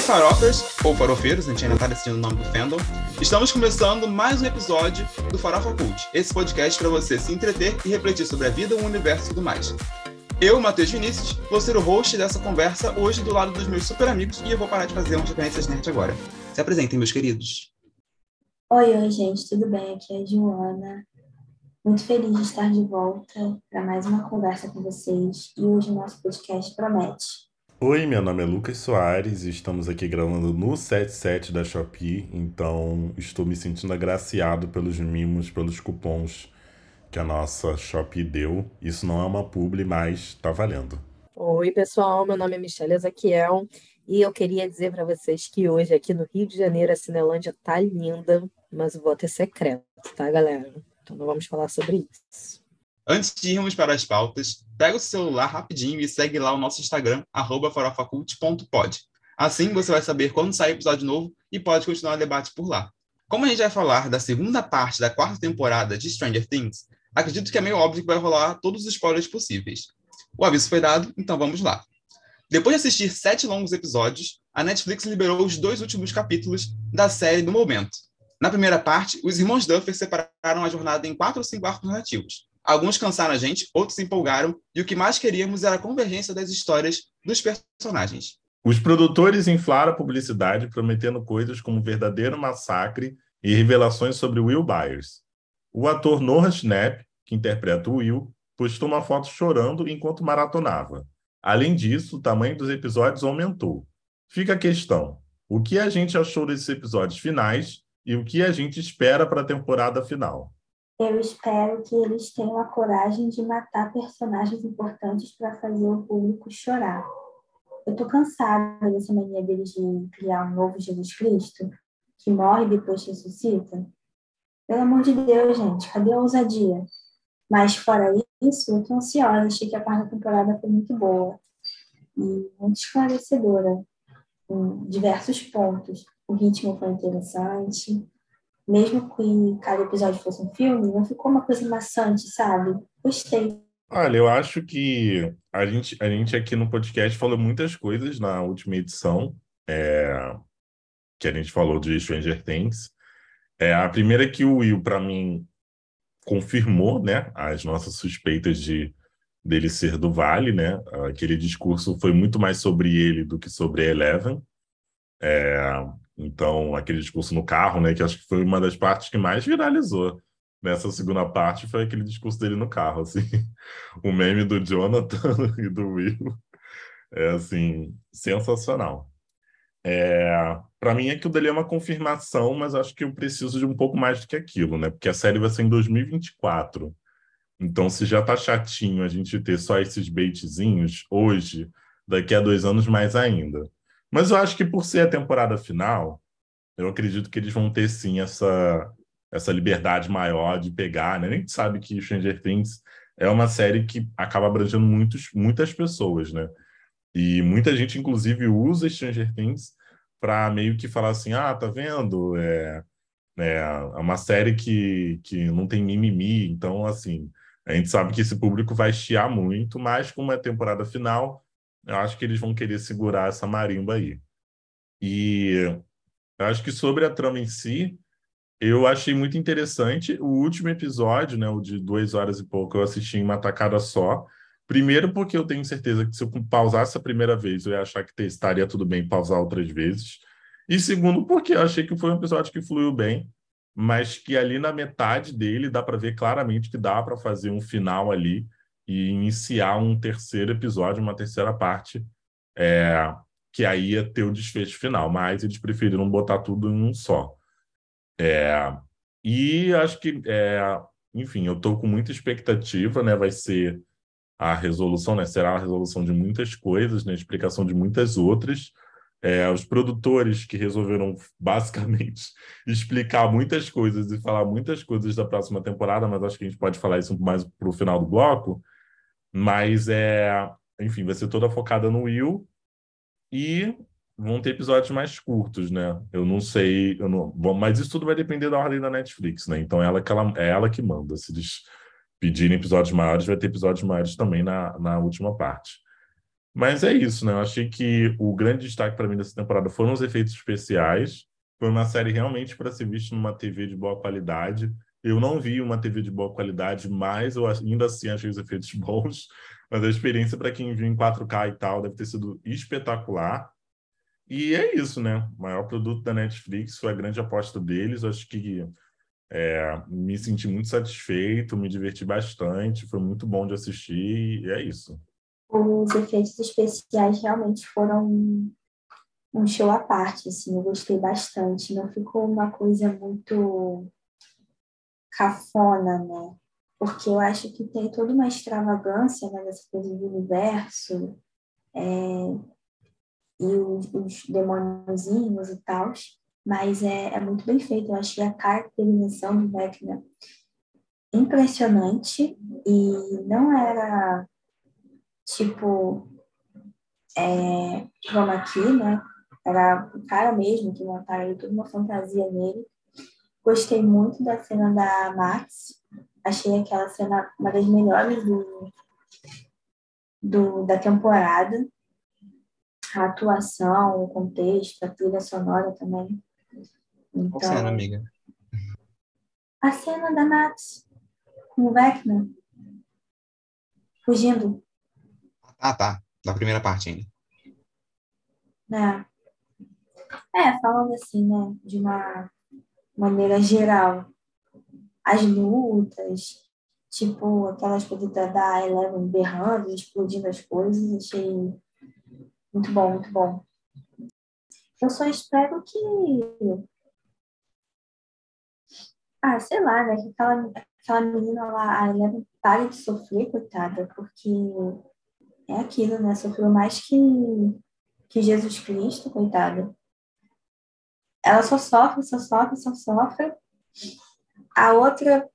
aí, farofers, ou farofeiros, a gente ainda tá decidindo o nome do fandom. Estamos começando mais um episódio do Farofa Cult, esse podcast para você se entreter e refletir sobre a vida, o universo e tudo mais. Eu, Matheus Vinícius, vou ser o host dessa conversa hoje do lado dos meus super amigos e eu vou parar de fazer umas referências nerd agora. Se apresentem, meus queridos. Oi, oi, gente, tudo bem? Aqui é a Joana. Muito feliz de estar de volta para mais uma conversa com vocês e hoje o nosso podcast promete. Oi, meu nome é Lucas Soares e estamos aqui gravando no 77 da Shopee, então estou me sentindo agraciado pelos mimos, pelos cupons que a nossa Shopee deu. Isso não é uma publi, mas tá valendo. Oi, pessoal, meu nome é Michelle Ezequiel e eu queria dizer para vocês que hoje aqui no Rio de Janeiro a Cinelândia tá linda, mas o voto é secreto, tá, galera? Então não vamos falar sobre isso. Antes de irmos para as pautas, pega o celular rapidinho e segue lá o nosso Instagram, farofacult.pod. Assim você vai saber quando sair episódio novo e pode continuar o debate por lá. Como a gente vai falar da segunda parte da quarta temporada de Stranger Things, acredito que é meio óbvio que vai rolar todos os spoilers possíveis. O aviso foi dado, então vamos lá. Depois de assistir sete longos episódios, a Netflix liberou os dois últimos capítulos da série do momento. Na primeira parte, os irmãos Duffer separaram a jornada em quatro ou cinco arcos narrativos. Alguns cansaram a gente, outros se empolgaram, e o que mais queríamos era a convergência das histórias dos personagens. Os produtores inflaram a publicidade, prometendo coisas como verdadeiro massacre e revelações sobre Will Byers. O ator Noah Schnapp, que interpreta Will, postou uma foto chorando enquanto maratonava. Além disso, o tamanho dos episódios aumentou. Fica a questão: o que a gente achou desses episódios finais e o que a gente espera para a temporada final? Eu espero que eles tenham a coragem de matar personagens importantes para fazer o público chorar. Eu tô cansada dessa mania deles de criar um novo Jesus Cristo, que morre e depois ressuscita. Pelo amor de Deus, gente, cadê a ousadia? Mas fora isso, eu tô ansiosa, achei que a quarta temporada foi muito boa e muito esclarecedora em diversos pontos. O ritmo foi interessante, mesmo que cada episódio fosse um filme, não ficou uma coisa maçante, sabe? Gostei. Olha, eu acho que a gente, a gente aqui no podcast falou muitas coisas na última edição, é, que a gente falou de Stranger Things. É, a primeira que o Will, para mim, confirmou né, as nossas suspeitas de dele ser do Vale, né? Aquele discurso foi muito mais sobre ele do que sobre Eleven. É, então, aquele discurso no carro, né, que acho que foi uma das partes que mais viralizou nessa segunda parte, foi aquele discurso dele no carro, assim. O meme do Jonathan e do Will é, assim, sensacional. É, para mim, aquilo dali é uma confirmação, mas acho que eu preciso de um pouco mais do que aquilo, né? Porque a série vai ser em 2024. Então, se já tá chatinho a gente ter só esses baitzinhos hoje, daqui a dois anos mais ainda. Mas eu acho que por ser a temporada final, eu acredito que eles vão ter sim essa, essa liberdade maior de pegar, né? A gente sabe que Stranger Things é uma série que acaba abrangendo muitos, muitas pessoas, né? E muita gente, inclusive, usa Stranger Things para meio que falar assim: ah, tá vendo? É, é, é uma série que, que não tem mimimi, então, assim, a gente sabe que esse público vai chiar muito, mas como é temporada final, eu acho que eles vão querer segurar essa marimba aí. E eu acho que sobre a trama em si, eu achei muito interessante. O último episódio, né, o de duas horas e pouco, eu assisti em uma tacada só. Primeiro, porque eu tenho certeza que se eu pausasse a primeira vez, eu ia achar que estaria tudo bem pausar outras vezes. E segundo, porque eu achei que foi um episódio que fluiu bem, mas que ali na metade dele dá para ver claramente que dá para fazer um final ali e iniciar um terceiro episódio, uma terceira parte, é, que aí ia ter o desfecho final, mas eles preferiram botar tudo em um só. É, e acho que, é, enfim, eu estou com muita expectativa, né? Vai ser a resolução, né? Será a resolução de muitas coisas, né? Explicação de muitas outras. É, os produtores que resolveram basicamente explicar muitas coisas e falar muitas coisas da próxima temporada, mas acho que a gente pode falar isso mais para o final do bloco. Mas é, enfim, vai ser toda focada no Will e vão ter episódios mais curtos, né? Eu não sei, eu não, bom, mas isso tudo vai depender da ordem da Netflix, né? Então ela que ela, é ela que manda. Se eles pedirem episódios maiores, vai ter episódios maiores também na, na última parte. Mas é isso, né? Eu achei que o grande destaque para mim dessa temporada foram os efeitos especiais. Foi uma série realmente para ser vista numa TV de boa qualidade. Eu não vi uma TV de boa qualidade, mas eu ainda assim achei os efeitos bons. Mas a experiência para quem viu em 4K e tal deve ter sido espetacular. E é isso, né? O maior produto da Netflix foi a grande aposta deles. Acho que é, me senti muito satisfeito, me diverti bastante, foi muito bom de assistir e é isso. Os efeitos especiais realmente foram um show à parte, assim, eu gostei bastante. Não ficou uma coisa muito cafona, né? Porque eu acho que tem toda uma extravagância né, dessa coisa do universo é, e os, os demôniozinhos e tal mas é, é muito bem feito. Eu achei a caracterização do Vecna impressionante e não era tipo é, como aqui, né? Era o cara mesmo que montaram toda uma fantasia nele. Gostei muito da cena da Max. Achei aquela cena uma das melhores do, do, da temporada. A atuação, o contexto, a trilha sonora também. Então, Qual cena, amiga? A cena da Max com o Vecna fugindo. Ah, tá. Da primeira parte ainda. É. É, falando assim, né, de uma maneira geral, as lutas, tipo, aquelas coisas da Eleven berrando, explodindo as coisas, achei muito bom, muito bom. Eu só espero que ah, sei lá, né? Que aquela, aquela menina lá, a Eleven, pare de sofrer, coitada, porque é aquilo, né? Sofreu mais que, que Jesus Cristo, coitada. Ela só sofre, só sofre, só sofre. A outra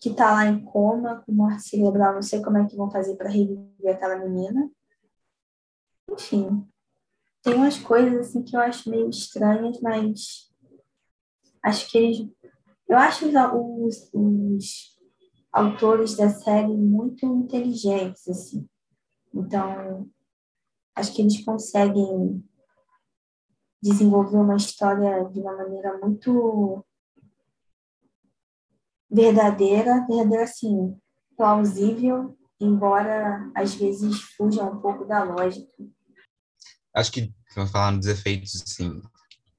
que tá lá em coma, com morte cerebral, não sei como é que vão fazer para reviver aquela menina. Enfim, tem umas coisas assim que eu acho meio estranhas, mas acho que eles eu acho os, os autores da série muito inteligentes, assim. Então, acho que eles conseguem desenvolver uma história de uma maneira muito verdadeira, verdadeira assim, plausível, embora às vezes fuja um pouco da lógica. Acho que, falando dos efeitos, assim,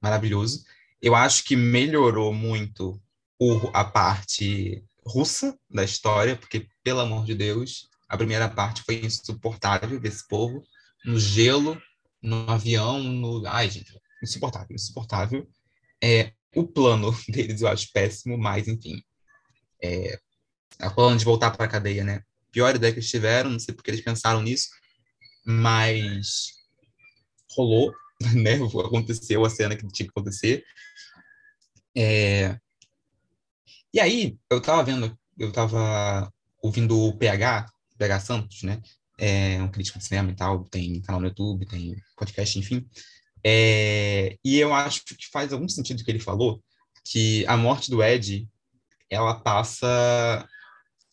maravilhoso. Eu acho que melhorou muito o, a parte russa da história, porque, pelo amor de Deus, a primeira parte foi insuportável desse povo, no gelo, no avião, no. Ai, gente, insuportável, insuportável. É, o plano deles eu acho péssimo, mas, enfim. É, a plano de voltar para a cadeia, né? Pior ideia que eles tiveram, não sei porque eles pensaram nisso, mas rolou, né? Aconteceu a cena que tinha que acontecer. É, e aí, eu tava vendo, eu tava ouvindo o PH, PH Santos, né? É um crítico de cinema e tal, tem canal no YouTube, tem podcast, enfim. É, e eu acho que faz algum sentido o que ele falou, que a morte do Ed, ela passa...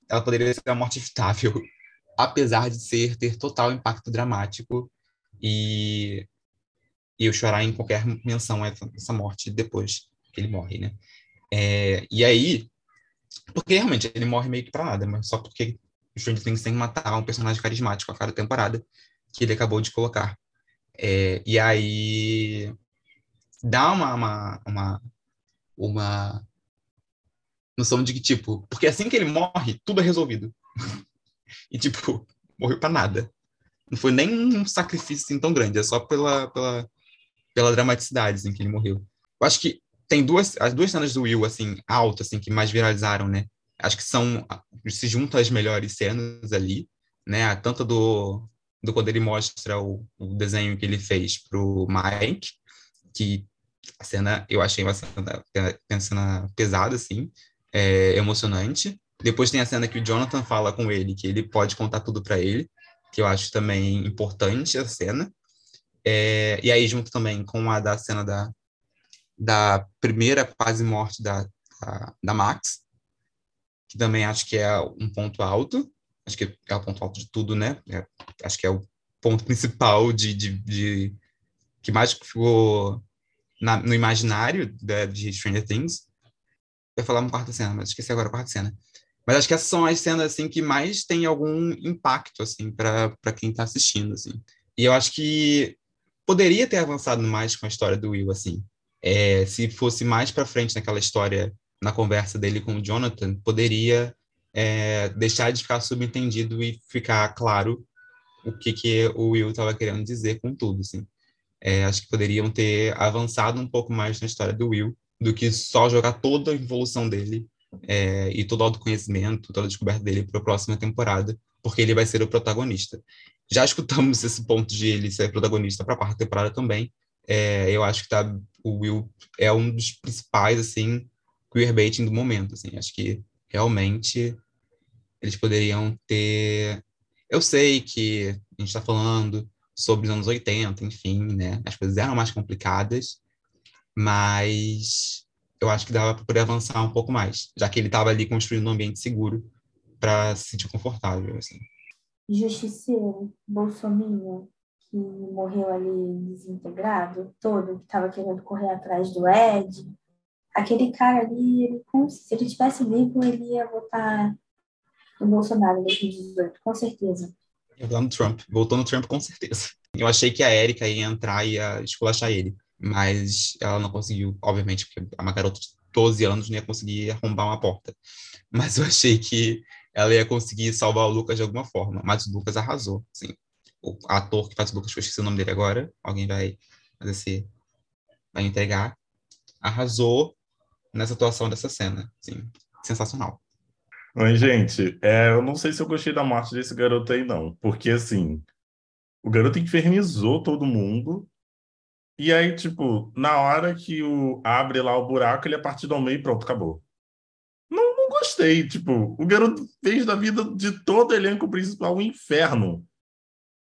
Ela poderia ser uma morte evitável, apesar de ser ter total impacto dramático e, e eu chorar em qualquer menção a essa, essa morte depois que ele morre, né? É, e aí, porque realmente ele morre meio que pra nada, mas só porque o Stranger Things tem que matar um personagem carismático a cada temporada que ele acabou de colocar. É, e aí dá uma, uma, uma, uma noção de que, tipo, porque assim que ele morre, tudo é resolvido. e, tipo, morreu pra nada. Não foi nem um sacrifício assim, tão grande, é só pela, pela, pela dramaticidade assim, que ele morreu. Eu acho que tem duas, as duas cenas do Will, assim, altas, assim, que mais viralizaram, né? Acho que são, se juntam as melhores cenas ali, né? Tanto do, do quando ele mostra o, o desenho que ele fez pro Mike, que a cena, eu achei uma cena, uma cena pesada, assim, é, emocionante. Depois tem a cena que o Jonathan fala com ele, que ele pode contar tudo para ele, que eu acho também importante a cena. É, e aí, junto também com a da cena da, da primeira quase morte da, da, da, Max, que também acho que é um ponto alto, acho que é o ponto alto de tudo, né? É, acho que é o ponto principal de, de, de que mais ficou na, no imaginário da, de Stranger Things. Eu ia falar uma quarta cena, mas esqueci agora a quarta cena. Mas acho que essas são as cenas assim que mais tem algum impacto assim para quem está assistindo assim. E eu acho que poderia ter avançado mais com a história do Will assim. É, se fosse mais para frente naquela história, na conversa dele com o Jonathan, poderia é, deixar de ficar subentendido e ficar claro o que que o Will estava querendo dizer com tudo assim. É, acho que poderiam ter avançado um pouco mais na história do Will do que só jogar toda a evolução dele é, e todo o autoconhecimento, toda a descoberta dele para a próxima temporada, porque ele vai ser o protagonista. Já escutamos esse ponto de ele ser protagonista para a quarta temporada também. É, eu acho que tá, o Will é um dos principais assim queerbaiting do momento. Assim, acho que realmente eles poderiam ter. Eu sei que a gente está falando sobre os anos 80, enfim, né? As coisas eram mais complicadas, mas eu acho que dava para poder avançar um pouco mais, já que ele estava ali construindo um ambiente seguro para se sentir confortável, assim. Justiceiro, Bolsonaro, que morreu ali desintegrado, todo, que estava querendo correr atrás do Ed. Aquele cara ali, ele, se ele tivesse vivo, ele ia votar no Bolsonaro em 2018, com certeza. Lá no Trump. Voltou no Trump com certeza. Eu achei que a Erika ia entrar e ia esculachar ele. Mas ela não conseguiu, obviamente, porque uma garota de 12 anos não ia conseguir arrombar uma porta. Mas eu achei que ela ia conseguir salvar o Lucas de alguma forma. Mas o Lucas arrasou, sim. O ator que faz o Lucas, que eu esqueci o nome dele agora, alguém vai fazer esse... vai entregar. Arrasou nessa atuação dessa cena, sim. Sensacional. Mas, gente, é, eu não sei se eu gostei da morte desse garoto aí, não. Porque, assim, o garoto infernizou todo mundo. E aí, tipo, na hora que o abre lá o buraco, ele é partido ao meio e pronto, acabou. Não, não gostei. Tipo, o garoto fez da vida de todo elenco principal um inferno.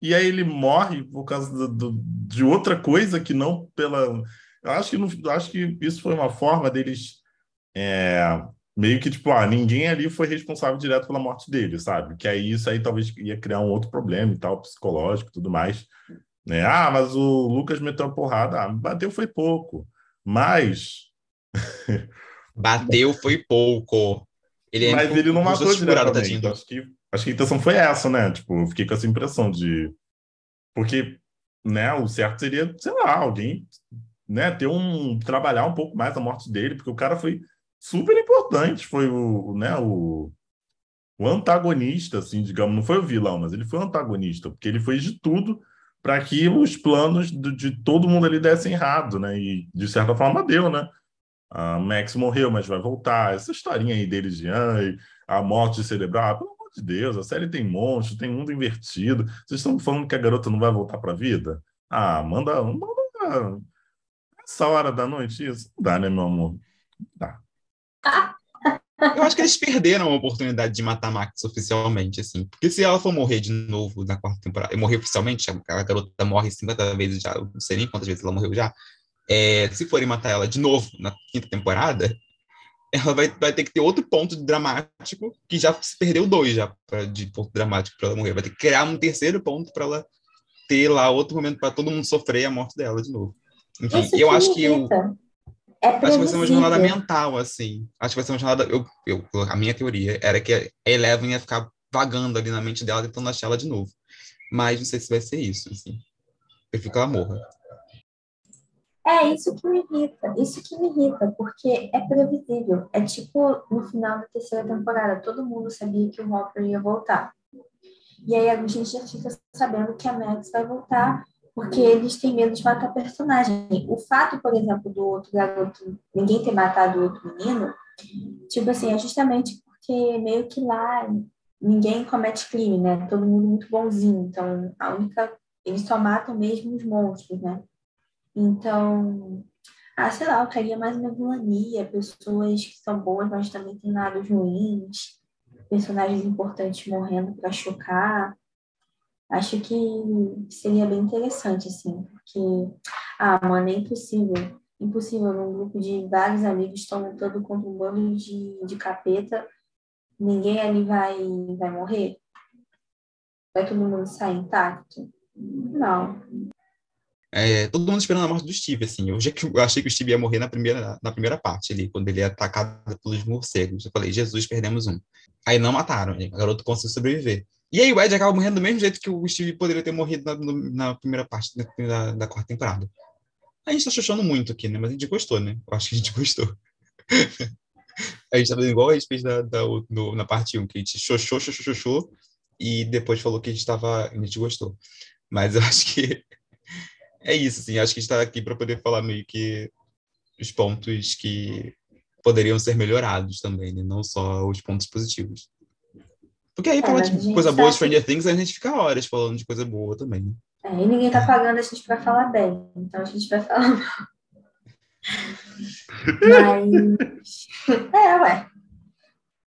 E aí ele morre por causa do, do, de outra coisa que não pela. Eu acho que, não, acho que isso foi uma forma deles é, meio que tipo, ah, ninguém ali foi responsável direto pela morte dele, sabe? Que aí isso aí talvez ia criar um outro problema e tal, psicológico e tudo mais. Né? Ah, mas o Lucas meteu a porrada. Ah, bateu foi pouco. Mas. bateu foi pouco. Ele é mas ele não matou diretamente. Então, acho que, acho que a intenção foi essa, né? Tipo, eu fiquei com essa impressão de. Porque, né, o certo seria, sei lá, alguém né, ter um. trabalhar um pouco mais a morte dele, porque o cara foi super importante. Foi o, né, o, o antagonista, assim, digamos, não foi o vilão, mas ele foi o antagonista, porque ele fez de tudo para que os planos de, de, todo mundo ali dessem errado, né? E de certa forma deu, né? A Max morreu, mas vai voltar. Essa historinha aí dele de ai, a morte cerebral, ah, pelo amor de Deus, a série tem monstro, tem mundo invertido. Vocês estão falando que a garota não vai voltar para a vida? Ah, manda, manda essa hora da noite isso. Não dá, né, meu amor? Não dá. Eu acho que eles perderam a oportunidade de matar a Max oficialmente, assim. Porque se ela for morrer de novo na quarta temporada, morrer oficialmente, a garota morre 50 vezes já, não sei nem quantas vezes ela morreu já. É, se forem matar ela de novo na quinta temporada, ela vai, vai ter que ter outro ponto dramático, que já se perdeu dois já pra, de ponto dramático para ela morrer. Vai ter que criar um terceiro ponto para ela ter lá outro momento para todo mundo sofrer a morte dela de novo. Enfim, eu acho que eu, é Acho que vai ser uma jornada mental, assim. Acho que vai ser uma jornada. Eu, eu, a minha teoria era que a Eleven ia ficar vagando ali na mente dela, tentando achar ela de novo. Mas não sei se vai ser isso, assim. Eu fico ela morra. É isso que me irrita, isso que me irrita, porque é previsível. É tipo no final da terceira temporada, todo mundo sabia que o Hopper ia voltar. E aí a gente já fica sabendo que a Max vai voltar porque eles têm medo de matar personagem. O fato, por exemplo, do outro garoto, ninguém ter matado o outro menino, tipo assim, é justamente porque meio que lá ninguém comete crime, né? Todo mundo muito bonzinho. Então, a única. Eles só matam mesmo os monstros, né? Então, ah, sei lá, eu queria mais uma vilania, pessoas que são boas, mas também têm lados ruins, personagens importantes morrendo para chocar. Acho que seria bem interessante, assim, porque, ah, mano, é impossível. Impossível, um grupo de vários amigos estão lutando contra um bando de, de capeta, ninguém ali vai, vai morrer? Vai todo mundo sair intacto? Não. É, todo mundo esperando a morte do Steve, assim. Eu, já, eu achei que o Steve ia morrer na primeira, na primeira parte ali, quando ele é atacado pelos morcegos. Eu falei, Jesus, perdemos um. Aí não mataram, o garoto conseguiu sobreviver. E aí o Ed acaba morrendo do mesmo jeito que o Steve poderia ter morrido na, na primeira parte da, da, da, quarta temporada. A gente tá xoxando muito aqui, né? Mas a gente gostou, né? Eu acho que a gente gostou. a gente tá fazendo igual a gente fez da, no, na parte 1, que a gente xoxou, xoxou, xoxou, e depois falou que a gente tava, a gente gostou. Mas eu acho que é isso, assim. Acho que a gente tá aqui para poder falar meio que os pontos que poderiam ser melhorados também, né? Não só os pontos positivos. Porque aí, é, falar de coisa boa de Stranger Things, a gente fica horas falando de coisa boa também, né? É, e ninguém tá pagando, a gente vai falar bem. Então a gente vai falar mal. Mas. É, ué.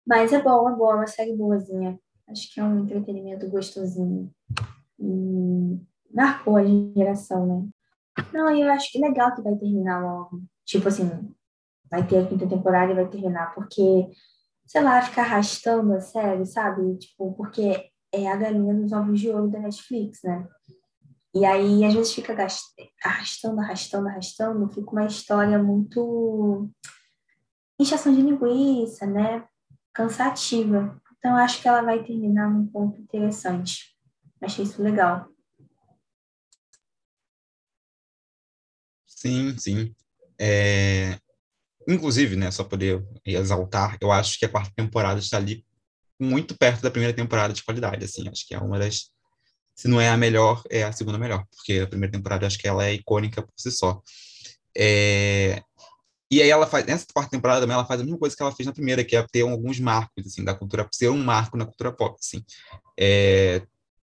Mas é bom, é bom, é uma série boazinha. Acho que é um entretenimento gostosinho. E marcou a geração, né? Não, eu acho que legal que vai terminar logo. Tipo assim, vai ter a quinta temporada e vai terminar, porque sei lá, ficar arrastando a série, sabe? Tipo, porque é a galinha dos ovos de ouro da Netflix, né? E aí, às vezes, fica arrastando, arrastando, arrastando, fica uma história muito inchação de linguiça, né? Cansativa. Então, acho que ela vai terminar num ponto interessante. Achei isso legal. Sim, sim. É, Inclusive, né, só poder exaltar, eu acho que a quarta temporada está ali muito perto da primeira temporada de qualidade, assim, acho que é uma das se não é a melhor, é a segunda melhor, porque a primeira temporada acho que ela é icônica por si só. É... E aí ela faz, nessa quarta temporada também ela faz a mesma coisa que ela fez na primeira, que é ter alguns marcos, assim, da cultura, ser um marco na cultura pop, assim. É...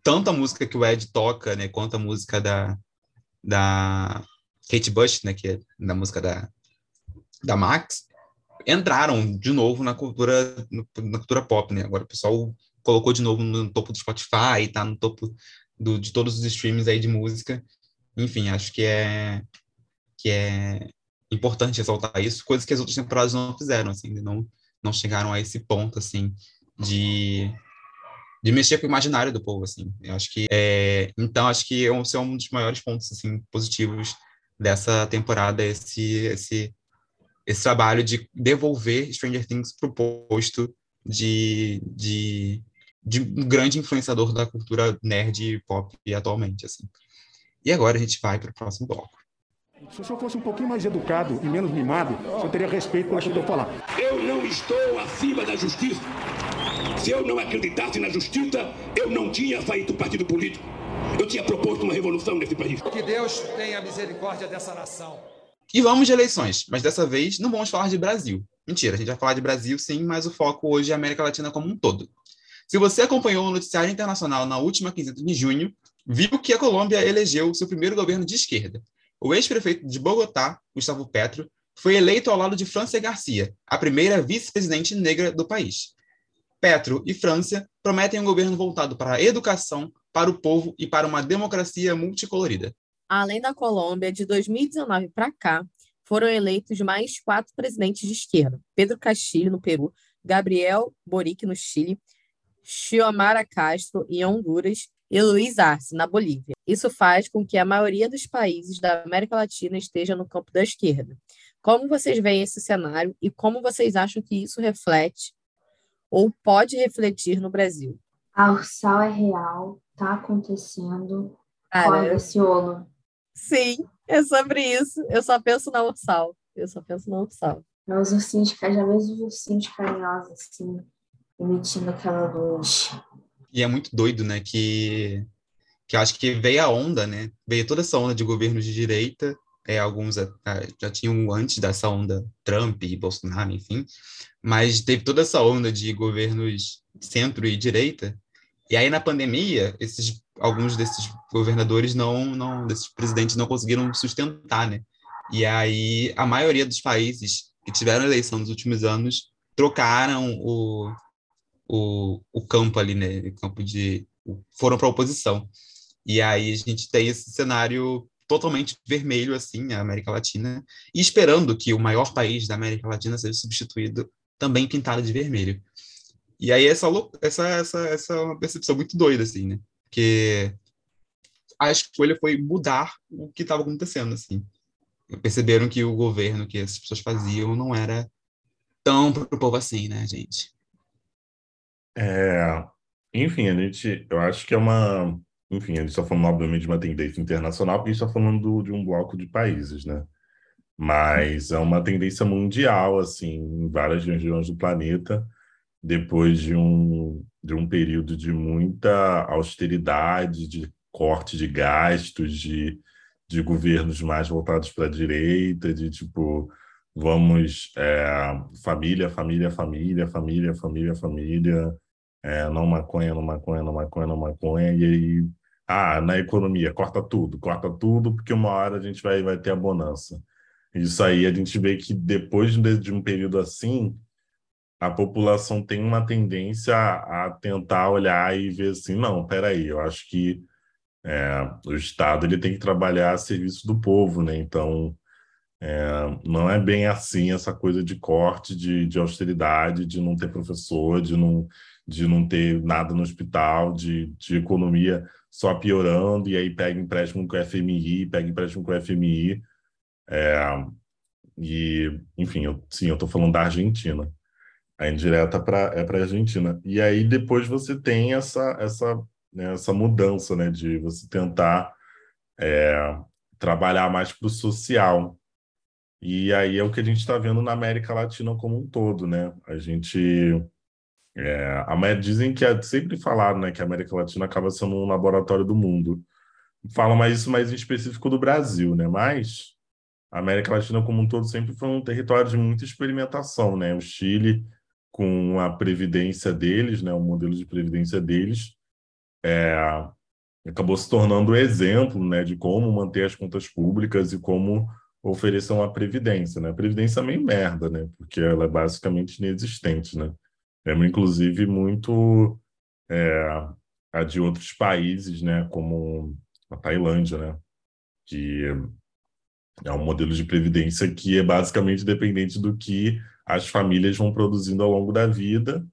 Tanto a música que o Ed toca, né, quanto a música da, da Kate Bush, né, que é da música da, da Max entraram de novo na cultura na cultura pop, né? Agora o pessoal colocou de novo no topo do Spotify, tá no topo do, de todos os streams aí de música. Enfim, acho que é que é importante ressaltar isso, coisas que as outras temporadas não fizeram, assim, não não chegaram a esse ponto assim de de mexer com o imaginário do povo, assim. Eu acho que é, então acho que esse é um dos maiores pontos assim positivos dessa temporada esse esse esse trabalho de devolver Stranger Things para o posto de, de, de um grande influenciador da cultura nerd e pop atualmente, assim. E agora a gente vai para o próximo bloco. Se o senhor fosse um pouquinho mais educado e menos mimado, o senhor teria respeito pelo que eu estou falando. Eu não estou acima da justiça. Se eu não acreditasse na justiça, eu não tinha feito partido político. Eu tinha proposto uma revolução nesse país. Que Deus tenha misericórdia dessa nação. E vamos de eleições, mas dessa vez não vamos falar de Brasil. Mentira, a gente vai falar de Brasil sim, mas o foco hoje é a América Latina como um todo. Se você acompanhou o noticiário internacional na última quinzena de junho, viu que a Colômbia elegeu seu primeiro governo de esquerda. O ex-prefeito de Bogotá, Gustavo Petro, foi eleito ao lado de Francia Garcia, a primeira vice-presidente negra do país. Petro e França prometem um governo voltado para a educação, para o povo e para uma democracia multicolorida. Além da Colômbia, de 2019 para cá, foram eleitos mais quatro presidentes de esquerda: Pedro Castilho, no Peru, Gabriel Boric, no Chile, Xiomara Castro, em Honduras, e Luiz Arce, na Bolívia. Isso faz com que a maioria dos países da América Latina esteja no campo da esquerda. Como vocês veem esse cenário e como vocês acham que isso reflete ou pode refletir no Brasil? A Ursal é real, está acontecendo. Olha esse olo. Sim, é sobre isso. Eu só penso na Ursal. Eu só penso na Ursal. Os ursinhos, já vejo os ursinhos carinhosos, assim, emitindo aquela luz. E é muito doido, né, que, que eu acho que veio a onda, né, veio toda essa onda de governos de direita, é, alguns é, já tinham antes dessa onda Trump e Bolsonaro, enfim, mas teve toda essa onda de governos centro e direita, e aí na pandemia, esses alguns desses governadores não, não, desses presidentes não conseguiram sustentar, né? E aí a maioria dos países que tiveram eleição nos últimos anos trocaram o, o, o campo ali, né? O campo de foram para a oposição. E aí a gente tem esse cenário totalmente vermelho assim na América Latina e esperando que o maior país da América Latina seja substituído também pintado de vermelho. E aí essa essa essa essa é uma percepção muito doida assim, né? Porque a escolha foi mudar o que estava acontecendo, assim. Perceberam que o governo que as pessoas faziam não era tão para o povo assim, né, gente? É, enfim, a gente, eu acho que é uma, enfim, a gente está falando obviamente de uma tendência internacional, porque a gente está falando de um bloco de países, né? Mas é uma tendência mundial, assim, em várias regiões do planeta, depois de um, de um período de muita austeridade, de corte de gastos, de, de governos mais voltados para a direita, de tipo, vamos, é, família, família, família, família, família, família, é, não maconha, não maconha, não maconha, não maconha, e aí, ah, na economia, corta tudo, corta tudo, porque uma hora a gente vai, vai ter a bonança. Isso aí a gente vê que depois de um período assim, a população tem uma tendência a, tentar olhar e ver assim, não, peraí, eu acho que é, o Estado ele tem que trabalhar a serviço do povo, né? Então, é, não é bem assim essa coisa de corte, de, de austeridade, de não ter professor, de não, de não ter nada no hospital, de, de economia só piorando, e aí pega empréstimo com o FMI, pega empréstimo com o FMI. É, e, enfim, eu, sim, eu estou falando da Argentina. A indireta pra, é para a Argentina. E aí depois você tem essa, essa, né, essa mudança né, de você tentar é, trabalhar mais para o social. E aí é o que a gente está vendo na América Latina como um todo, né? A gente é, a, dizem que é sempre falaram, né, que a América Latina acaba sendo um laboratório do mundo. Fala mais isso mais em específico do Brasil, né? Mas a América Latina como um todo sempre foi um território de muita experimentação, né? O Chile com a previdência deles, né, o modelo de previdência deles, é, acabou se tornando o exemplo, né, de como manter as contas públicas e como oferecer uma previdência, né? A previdência é meio merda, né? Porque ela é basicamente inexistente, né? É inclusive muito é, a de outros países, né? Como a Tailândia, né? Que é um modelo de previdência que é basicamente dependente do que as famílias vão produzindo ao longo da vida,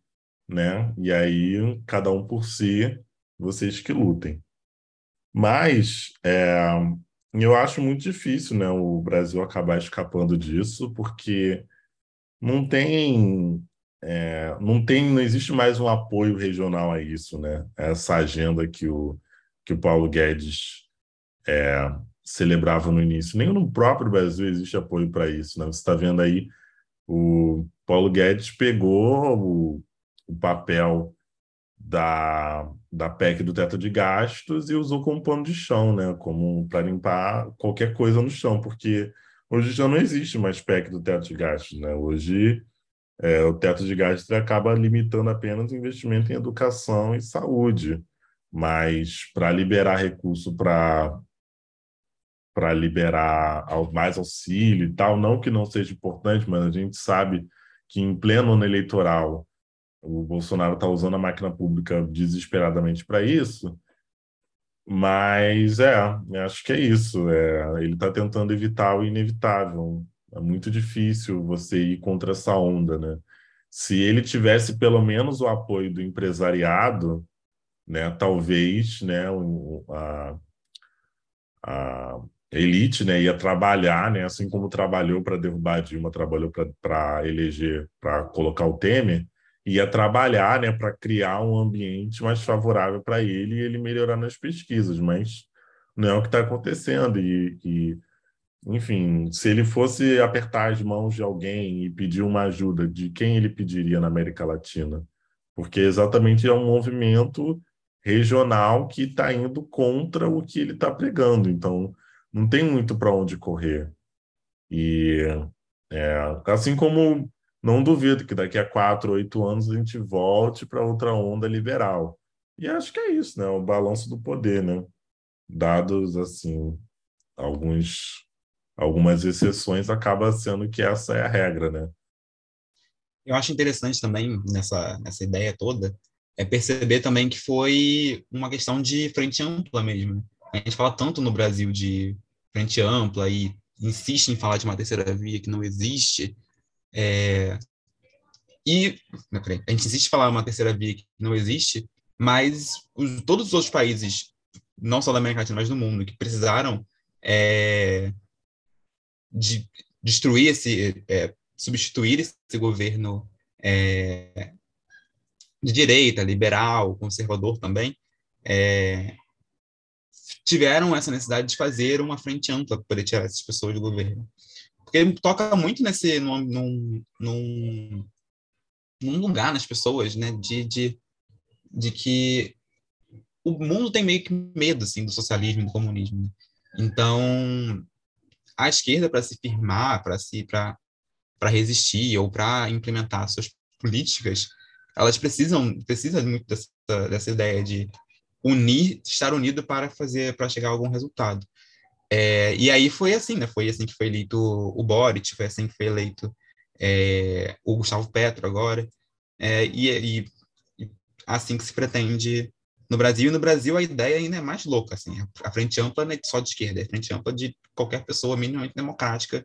né? E aí, cada um por si, vocês que lutem. Mas é, eu acho muito difícil, né, o Brasil acabar escapando disso, porque não tem, é, não tem, não existe mais um apoio regional a isso, né? Essa agenda que o que o Paulo Guedes é, celebrava no início. Nem no próprio Brasil existe apoio para isso. Né? Você está vendo aí o Paulo Guedes pegou o, o papel da, da PEC do teto de gastos e usou como pano de chão, né? Como para limpar qualquer coisa no chão, porque hoje já não existe mais PEC do teto de gastos, né? Hoje é, o teto de gastos acaba limitando apenas o investimento em educação e saúde, mas para liberar recurso para para liberar mais auxílio e tal. Não que não seja importante, mas a gente sabe que em pleno ano eleitoral o Bolsonaro está usando a máquina pública desesperadamente para isso. Mas é, acho que é isso. É, ele está tentando evitar o inevitável. É muito difícil você ir contra essa onda, né? Se ele tivesse pelo menos o apoio do empresariado, né, talvez, né, a, a, elite, né, ia trabalhar, né, assim como trabalhou para derrubar Dilma, trabalhou para eleger, para colocar o Temer, ia trabalhar, né, para criar um ambiente mais favorável para ele e ele melhorar nas pesquisas, mas não é o que está acontecendo e, e, enfim, se ele fosse apertar as mãos de alguém e pedir uma ajuda, de quem ele pediria na América Latina? Porque exatamente é um movimento regional que está indo contra o que ele está pregando. Então, não tem muito para onde correr. E é, assim como não duvido que daqui a quatro, oito anos a gente volte para outra onda liberal. E acho que é isso, né? O balanço do poder, né? Dados assim, alguns algumas exceções acaba sendo que essa é a regra, né? Eu acho interessante também nessa nessa ideia toda é perceber também que foi uma questão de frente ampla mesmo. A gente fala tanto no Brasil de frente ampla e insiste em falar de uma terceira via que não existe. É... E a gente insiste em falar uma terceira via que não existe, mas os, todos os outros países não só da América Latina, mas do mundo, que precisaram é, de destruir esse, é, substituir esse governo é, de direita, liberal, conservador também, é, tiveram essa necessidade de fazer uma frente ampla para tirar essas pessoas do governo. Porque toca muito nesse num, num, num, lugar nas pessoas, né, de, de, de que o mundo tem meio que medo assim do socialismo do comunismo. Né? Então, a esquerda para se firmar, para se para para resistir ou para implementar suas políticas, elas precisam precisa muito dessa, dessa ideia de unir, estar unido para fazer para chegar a algum resultado. É, e aí foi assim, né? Foi assim que foi eleito o Boric, foi assim que foi eleito é, o Gustavo Petro agora, é, e, e, assim que se pretende no Brasil. E no Brasil a ideia ainda é mais louca, assim, a frente ampla não é só de esquerda, é a frente ampla de qualquer pessoa minimamente democrática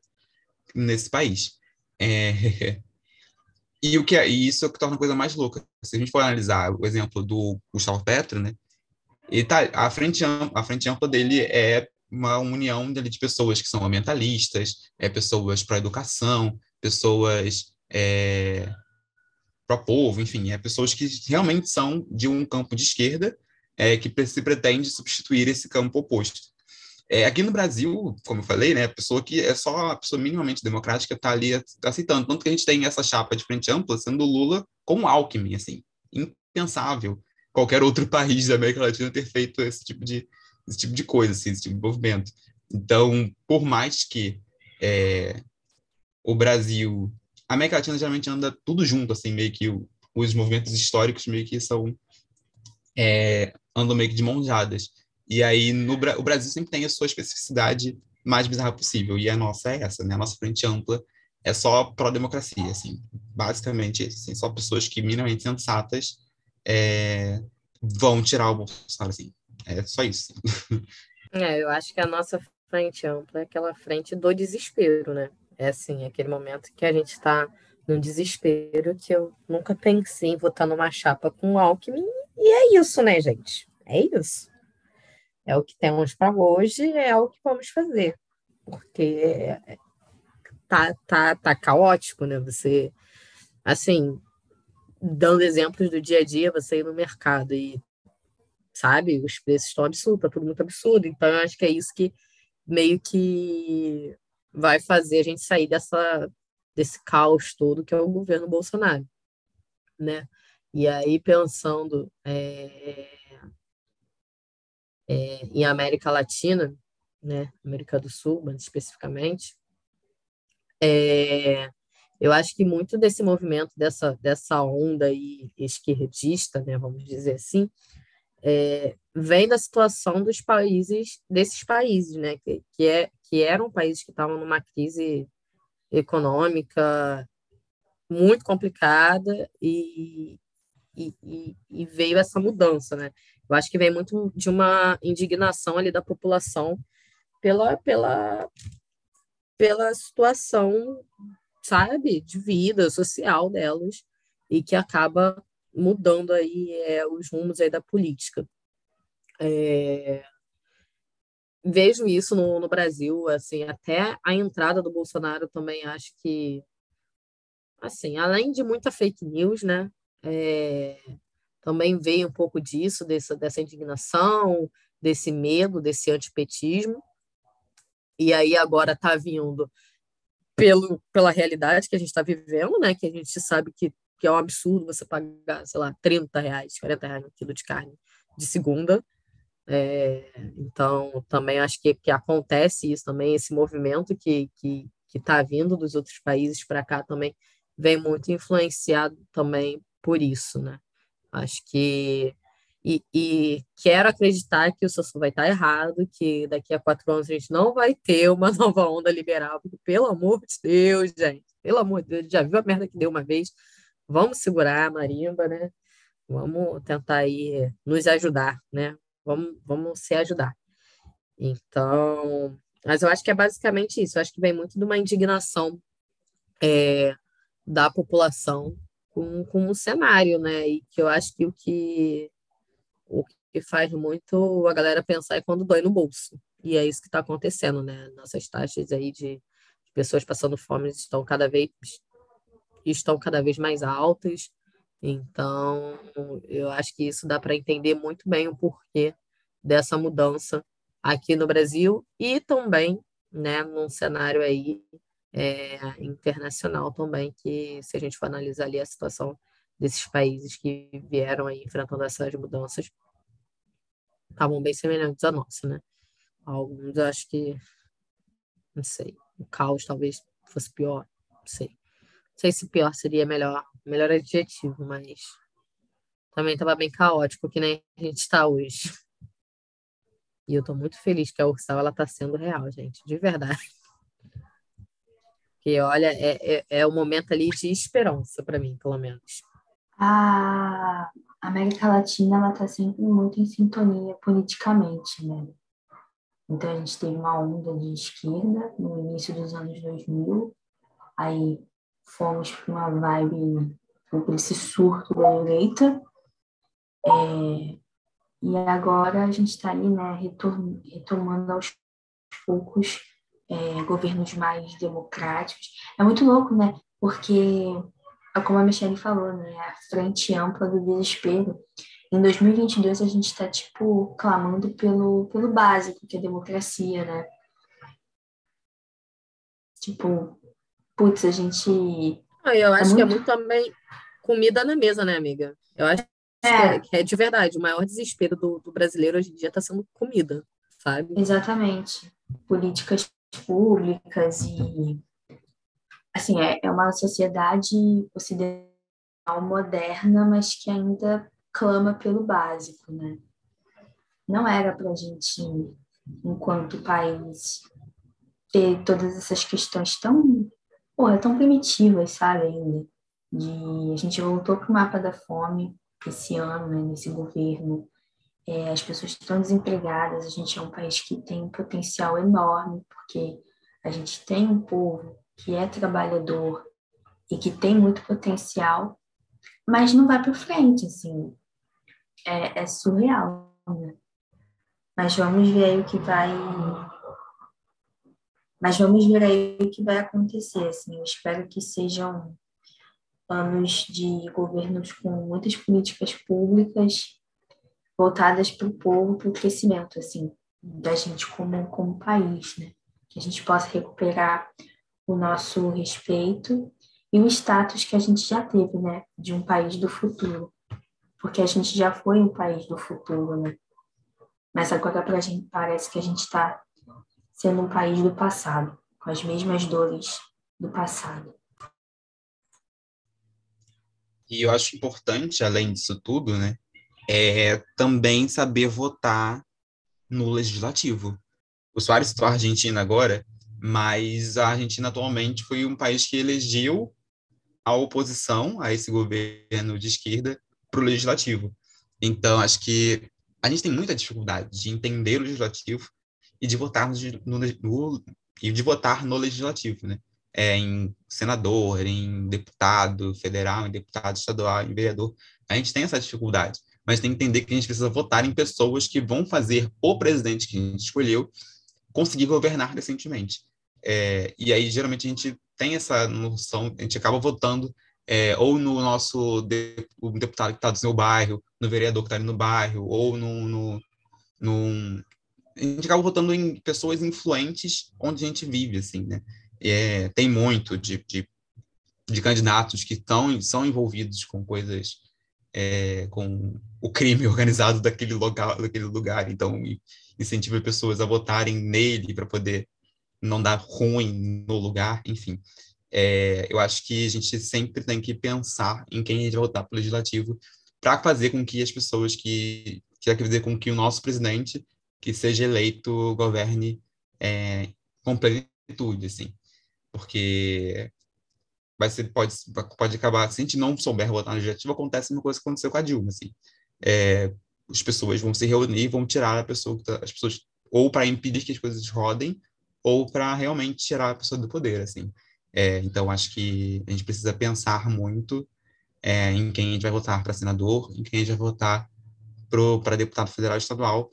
nesse país. É, e o que é, e isso é o que torna a coisa mais louca. Se a gente for analisar o exemplo do Gustavo Petro, né? Ele tá, a frente a frente ampla dele é uma união dele de pessoas que são ambientalistas, é pessoas para educação, pessoas é, para povo, enfim, é pessoas que realmente são de um campo de esquerda é, que se pretende substituir esse campo oposto. É, aqui no Brasil, como eu falei, né, a pessoa que é só a pessoa minimamente democrática está ali aceitando. Tanto que a gente tem essa chapa de frente ampla sendo Lula com Alckmin, assim, impensável qualquer outro país da América Latina ter feito esse tipo de, esse tipo de coisa, assim, esse tipo de movimento. Então, por mais que é, o Brasil a América Latina geralmente anda tudo junto, assim, meio que os movimentos históricos meio que são é, andam meio que de mãos dadas. E aí no, o Brasil sempre tem a sua especificidade mais bizarra possível, e a nossa é essa, né? A nossa frente ampla é só pró-democracia, assim, basicamente, assim, só pessoas que minimamente sensatas é, vão tirar o Bolsonaro, assim, é só isso. É, eu acho que a nossa frente ampla é aquela frente do desespero, né? É assim, aquele momento que a gente está num desespero que eu nunca pensei em votar numa chapa com Alckmin. E é isso, né, gente? É isso. É o que temos para hoje, é o que vamos fazer. Porque tá, tá, tá caótico, né? Você, assim, dando exemplos do dia a dia, você ir no mercado e, sabe, os preços estão absurdos, tá tudo muito absurdo. Então, eu acho que é isso que meio que vai fazer a gente sair dessa, desse caos todo que é o governo Bolsonaro, né? E aí, pensando é, é, em América Latina, né, América do Sul, mais especificamente, é, eu acho que muito desse movimento, dessa, dessa onda aí esquerdista, né, vamos dizer assim, é, vem da situação dos países, desses países, né, que, que, é, que eram países que estavam numa crise econômica muito complicada e, e, e, veio essa mudança, né? Eu acho que vem muito de uma indignação ali da população pela, pela, pela situação, sabe, de vida social delas e que acaba mudando aí é, os rumos aí da política. É, vejo isso no, no, Brasil, assim, até a entrada do Bolsonaro também acho que, assim, além de muita fake news, né, é, também veio um pouco disso, dessa, dessa indignação, desse medo, desse antipetismo, e aí agora está vindo pelo, pela realidade que a gente está vivendo, né, que a gente sabe que que é um absurdo você pagar, sei lá, 30 reais, 40 reais no quilo de carne de segunda. É, então, também acho que, que acontece isso também, esse movimento que que está vindo dos outros países para cá também vem muito influenciado também por isso, né? Acho que e, e, quero acreditar que o Sassu vai estar errado, que daqui a quatro anos a gente não vai ter uma nova onda liberal, porque, pelo amor de Deus, gente, pelo amor de Deus, já viu a merda que deu uma vez, vamos segurar a marimba, né? Vamos tentar aí nos ajudar, né? Vamos, vamos se ajudar. Então, mas eu acho que é basicamente isso. Eu acho que vem muito de uma indignação é, da população com, com o cenário, né? E que eu acho que o que o que faz muito a galera pensar é quando dói no bolso. E é isso que está acontecendo, né? Nossas taxas aí de, pessoas passando fome estão cada vez estão cada vez mais altas. Então, eu acho que isso dá para entender muito bem o porquê dessa mudança aqui no Brasil e também, né, num cenário aí é, internacional também, que se a gente for analisar ali a situação desses países que vieram aí enfrentando essas mudanças, estavam bem semelhantes à nossa, né? Alguns acho que, não sei, o caos talvez fosse pior, não sei. Não sei se pior seria melhor, melhor adjetivo, mas também estava bem caótico, que nem a gente está hoje. E eu estou muito feliz que a Ursal ela está sendo real, gente, de verdade. Porque, olha, é, é, é momento ali de esperança para mim, pelo menos. A América Latina ela está sempre muito em sintonia politicamente, né? Então a gente teve uma onda de esquerda no início dos anos 2000, aí fomos para uma vibe, para esse surto da direita, é, e agora a gente está aí, né, retomando aos poucos é, governos mais democráticos. É muito louco, né? Porque, como a Michelle falou, né, a frente ampla do desespero. Em 2022 a gente está tipo clamando pelo pelo básico, que é a democracia, né? Tipo, putz, a gente ah, eu é acho é muito... que é muito também comida na mesa, né, amiga? Eu acho é. que é de verdade. O maior desespero do, do brasileiro hoje em dia está sendo comida, sabe? Exatamente. Políticas públicas e assim é, é uma sociedade ocidental moderna, mas que ainda clama pelo básico, né? Não era para a gente, enquanto país, ter todas essas questões tão, porra, tão primitivas, sabe, ainda. De, a gente voltou para o mapa da fome esse ano, né, nesse governo, é, as pessoas estão desempregadas, a gente é um país que tem um potencial enorme, porque a gente tem um povo que é trabalhador e que tem muito potencial, mas não vai para frente, assim, é, é surreal, né? Mas vamos ver aí o que vai mas vamos ver aí o que vai acontecer. Assim, eu espero que sejam anos de governos com muitas políticas públicas voltadas para o povo, para o crescimento, assim, da gente como, como país, né? Que a gente possa recuperar o nosso respeito e o status que a gente já teve, né? De um país do futuro. Porque a gente já foi um país do futuro, né? Mas agora pra gente, parece que a gente está sendo um país do passado, com as mesmas dores do passado. E eu acho importante, além disso tudo, né, é também saber votar no legislativo. O Soares citou a Argentina agora, mas a Argentina atualmente foi um país que elegeu a oposição a esse governo de esquerda para o legislativo. Então, acho que a gente tem muita dificuldade de entender o legislativo e de votar no, no, e de votar no legislativo, né? É, em senador, em deputado federal, em deputado estadual, em vereador. A gente tem essa dificuldade mas tem que entender que a gente precisa votar em pessoas que vão fazer o presidente que a gente escolheu conseguir governar decentemente. É, e aí, geralmente, a gente tem essa noção, a gente acaba votando é, ou no nosso de, deputado que está do seu bairro, no vereador que está ali no bairro, ou no, no, no, A gente acaba votando em pessoas influentes onde a gente vive, assim, né? É, tem muito de, de, de candidatos que estão, são envolvidos com coisas é, com o crime organizado daquele lugar, daquele lugar. Então, incentiva pessoas a votarem nele para poder não dar ruim no lugar, enfim. É, eu acho que a gente sempre tem que pensar em quem a gente vai votar para o legislativo para fazer com que as pessoas que quer fazer com que o nosso presidente que seja eleito governe é, com plenitude, assim, porque vai ser, pode, pode acabar, se a gente não souber votar no legislativo, acontece uma coisa que aconteceu com a Dilma, assim. É, as pessoas vão se reunir vão tirar a pessoa, tá, as pessoas, ou para impedir que as coisas rodem, ou para realmente tirar a pessoa do poder, assim. É, então, acho que a gente precisa pensar muito é, em quem a gente vai votar para senador, em quem a gente vai votar para deputado federal e estadual.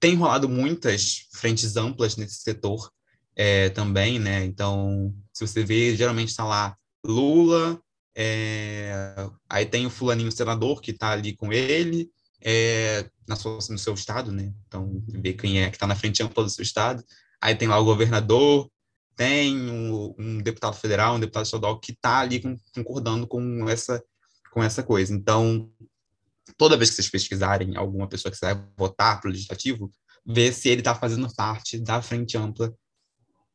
Tem rolado muitas frentes amplas nesse setor é, também, né? Então, se você vê, geralmente está lá Lula, é, aí tem o fulaninho senador que está ali com ele, é, na sua, no seu estado, né? Então, ver quem é que está na frente ampla do seu estado. Aí tem lá o governador, tem um, um deputado federal, um deputado estadual que está ali concordando com essa, com essa coisa. Então, toda vez que vocês pesquisarem alguma pessoa que vai votar para o legislativo, ver se ele está fazendo parte da frente ampla.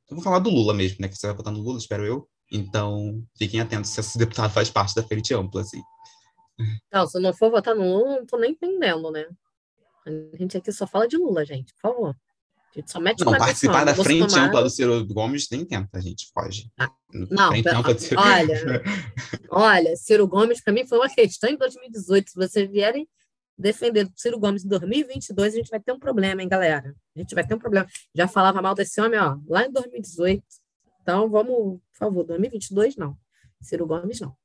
Eu vou falar do Lula mesmo, né? Que você vai votar no Lula, espero eu. Então, fiquem atentos se esse deputado faz parte da frente ampla, assim. Não, se não for votar no Lula, não tô nem entendendo, né? A gente aqui só fala de Lula, gente, por favor. A gente só mete Não, participar da frente tomar... ampla do Ciro Gomes nem tenta, a gente pode. Ah, não, pera, Ciro... olha, olha, Ciro Gomes para mim foi uma questão em 2018. Se vocês vierem defender Ciro Gomes em 2022, a gente vai ter um problema, hein, galera? A gente vai ter um problema. Já falava mal desse homem, ó, lá em 2018. Então, vamos, por favor, 2022 não. Ciro Gomes não.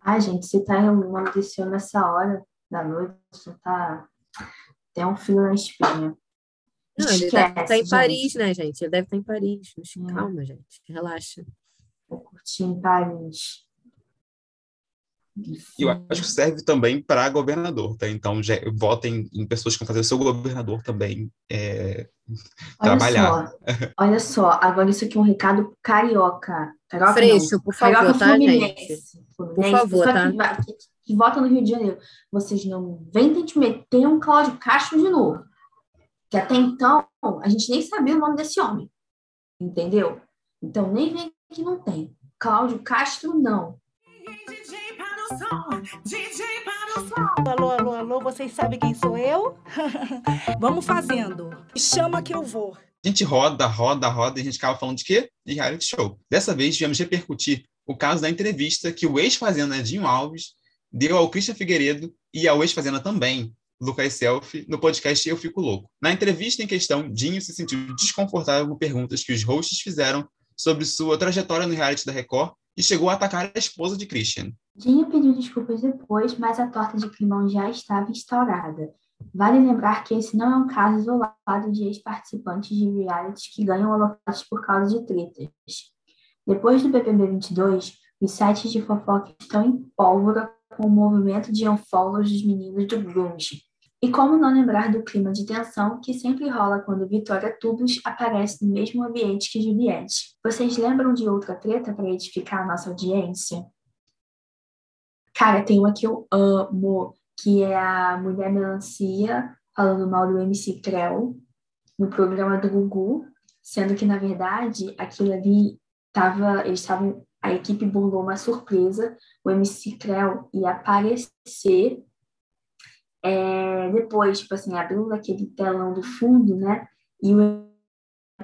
Ai, gente, se tá um nome desse homem nessa hora da noite, tá. Tem um fio na espinha. Não, ele Esquece, deve estar em gente. Paris, né, gente? Ele deve estar em Paris. É. Calma, gente. Relaxa. Vou curtir em Paris. E eu acho que serve também para governador, tá? Então, já, votem em pessoas que vão fazer o seu governador também é, olha trabalhar. Só, olha só, agora isso aqui é um recado carioca. Carioca Freixo, não. por favor, carioca tá, Fluminense. gente? Fluminense, por favor, tá? Que, que, que, vota no Rio de Janeiro. Vocês não vêm te meter um Cláudio Castro de novo. Que até então, a gente nem sabia o nome desse homem. Entendeu? Então, nem vem que não tem. Cláudio Castro, não. Alô, alô, alô, vocês sabem quem sou eu? Vamos fazendo. Chama que eu vou. A gente roda, roda, roda e a gente acaba falando de quê? De reality show. Dessa vez, viemos repercutir o caso da entrevista que o ex-fazenda Edinho Alves deu ao Christian Figueiredo e ao ex-fazenda também, Lucas Selfie, no podcast Eu Fico Louco. Na entrevista em questão, Dinho se sentiu desconfortável com perguntas que os hosts fizeram sobre sua trajetória no reality da Record e chegou a atacar a esposa de Christian. Dinho pediu desculpas depois, mas a torta de climão já estava instaurada. Vale lembrar que esse não é um caso isolado de ex-participantes de reality que ganham holofotes por causa de tretas. Depois do BBB 22, os sites de fofoca estão em pólvora com o movimento de unfollows dos meninos do grunge. E como não lembrar do clima de tensão que sempre rola quando Vitória Tubos aparece no mesmo ambiente que Juliette? Vocês lembram de outra treta para edificar a nossa audiência? Cara, tem uma que eu amo, que é a Mulher Melancia falando mal do MC Creu no programa do Gugu, sendo que, na verdade, aquilo ali tava, eles estavam, a equipe burlou uma surpresa, o MC Creu ia aparecer é, depois, tipo assim, abriu aquele telão do fundo, né? E o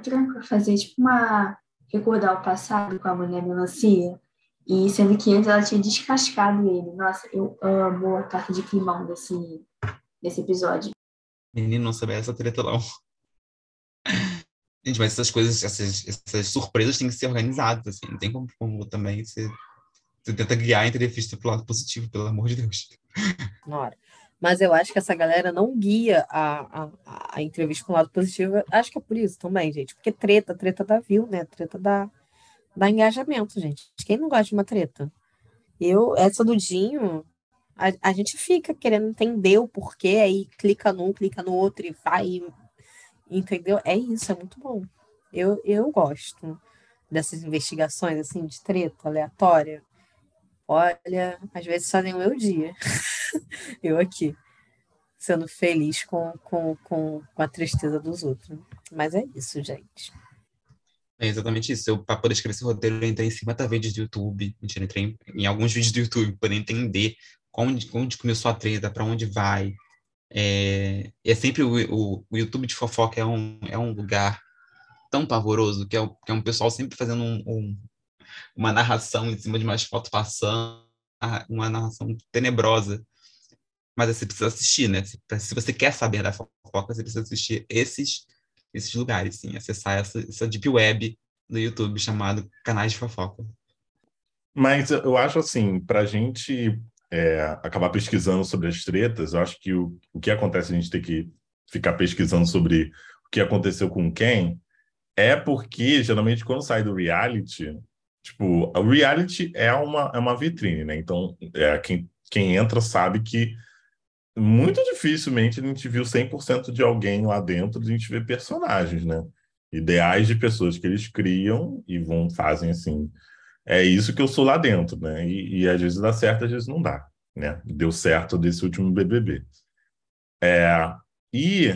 para fazer tipo uma recordar o passado com a mulher melancia. E sendo que antes ela tinha descascado ele. Nossa, eu amo a carta de climão desse, desse episódio. Menino, não sabia essa treta, não. Gente, mas essas coisas, essas, essas surpresas têm que ser organizadas, assim. Não tem como, como também você, você tenta guiar a entrevista pro lado positivo, pelo amor de Deus. Bora mas eu acho que essa galera não guia a, a, a entrevista com o lado positivo. Acho que é por isso também, gente. Porque treta, treta dá view, né? Treta dá, dá engajamento, gente. Quem não gosta de uma treta? Eu, essa do Dinho, a, a gente fica querendo entender o porquê, aí clica num, clica no outro e vai. Entendeu? É isso, é muito bom. Eu, eu gosto dessas investigações, assim, de treta aleatória. Olha, às vezes fazem o meu dia. eu aqui, sendo feliz com, com, com, com a tristeza dos outros. Mas é isso, gente. É exatamente isso. Eu, para poder escrever esse roteiro, eu entrei em 50 vídeos do YouTube. Mentira, entrei em, em alguns vídeos do YouTube para entender onde, onde começou a treta, para onde vai. É, é sempre o, o, o, YouTube de fofoca é um, é um lugar tão pavoroso que é, que é um pessoal sempre fazendo um, um, uma narração em cima de umas fotos passando, uma narração tenebrosa. Mas você precisa assistir, né? Se você quer saber da fofoca, você precisa assistir esses, esses lugares, sim. Acessar essa, essa deep web do YouTube chamado canais de fofoca. Mas eu acho assim, para a gente é, acabar pesquisando sobre as tretas, eu acho que o, o que acontece a gente ter que ficar pesquisando sobre o que aconteceu com quem é porque geralmente quando sai do reality, tipo, o reality é uma, é uma vitrine, né? Então, é, quem, quem entra sabe que muito dificilmente a gente viu 100% de alguém lá dentro, a gente vê personagens, né? Ideais de pessoas que eles criam e vão fazem assim. É isso que eu sou lá dentro, né? E, e às vezes dá certo, às vezes não dá, né? Deu certo desse último BBB. É, e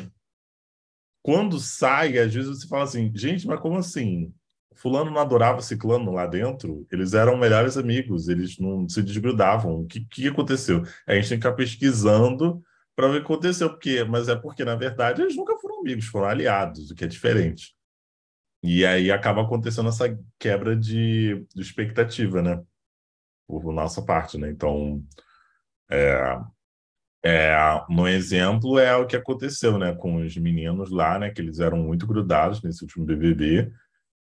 quando sai, às vezes você fala assim, gente, mas como assim? Fulano não adorava Ciclano lá dentro? Eles eram melhores amigos, eles não se desgrudavam. O que, que aconteceu? A gente tem que ficar pesquisando para ver o que aconteceu. Porque, mas é porque, na verdade, eles nunca foram amigos, foram aliados, o que é diferente. E aí acaba acontecendo essa quebra de, de expectativa, né? Por nossa parte, né? Então, é, é, no exemplo é o que aconteceu, né, com os meninos lá, né, que eles eram muito grudados nesse último BBB.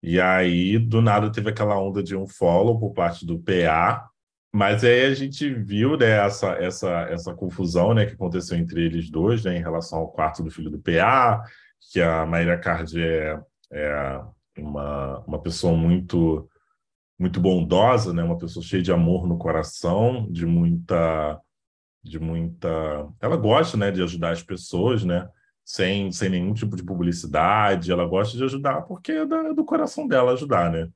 E aí, do nada, teve aquela onda de um follow por parte do PA. Mas aí a gente viu né, essa, essa, essa confusão né, que aconteceu entre eles dois né, em relação ao quarto do filho do PA, que a Maíra Card é, é uma, uma pessoa muito muito bondosa, né, uma pessoa cheia de amor no coração, de muita de muita. Ela gosta, né, de ajudar as pessoas, né? Sem, sem nenhum tipo de publicidade. Ela gosta de ajudar porque é da, do coração dela ajudar, né?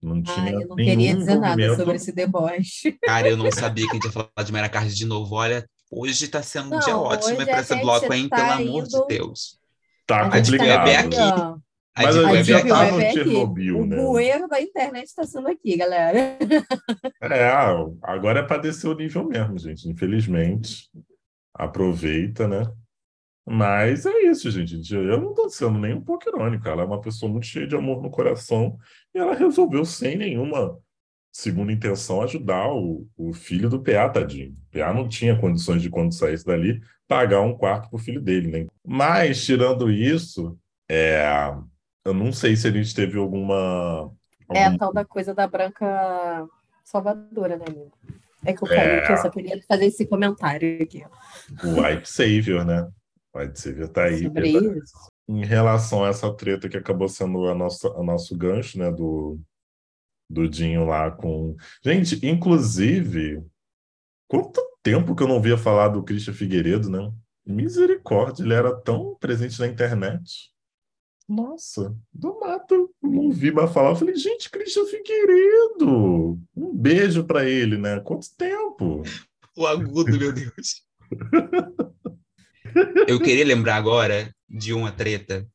Não tinha Ai, eu não queria dizer nada sobre esse deboche. Cara, eu não sabia que a gente ia falar de Mera Card de novo. Olha, hoje tá sendo um não, dia ótimo para esse bloco, hein? Tá Pelo indo... amor de Deus. Tá a complicado. Tá aqui. Mas a, gente já tá no Chernobyl, né? O bueiro da internet está sendo aqui, galera. É, agora é para descer o nível mesmo, gente. Infelizmente. Aproveita, né? Mas é isso, gente. Eu não estou sendo nem um pouco irônico. Ela é uma pessoa muito cheia de amor no coração e ela resolveu, sem nenhuma segunda intenção, ajudar o, o filho do PA, tadinho. O PA não tinha condições de, quando saísse dali, pagar um quarto para o filho dele, né? Mas, tirando isso, é, eu não sei se a gente teve alguma. É a tal da coisa da branca salvadora, né, amigo? É que eu, é... eu só queria fazer esse comentário aqui. O White Savior, né? White Savior tá aí. Sobre isso. Em relação a essa treta que acabou sendo a nossa, a nosso gancho, né? Do, do Dinho lá com. Gente, inclusive, quanto tempo que eu não via falar do Christian Figueiredo, né? Misericórdia, ele era tão presente na internet. Nossa, do mato, não vi mais falar. Eu falei, gente, Christian Figueiredo, um beijo para ele, né? Quanto tempo? O agudo, meu Deus. Eu queria lembrar agora de uma treta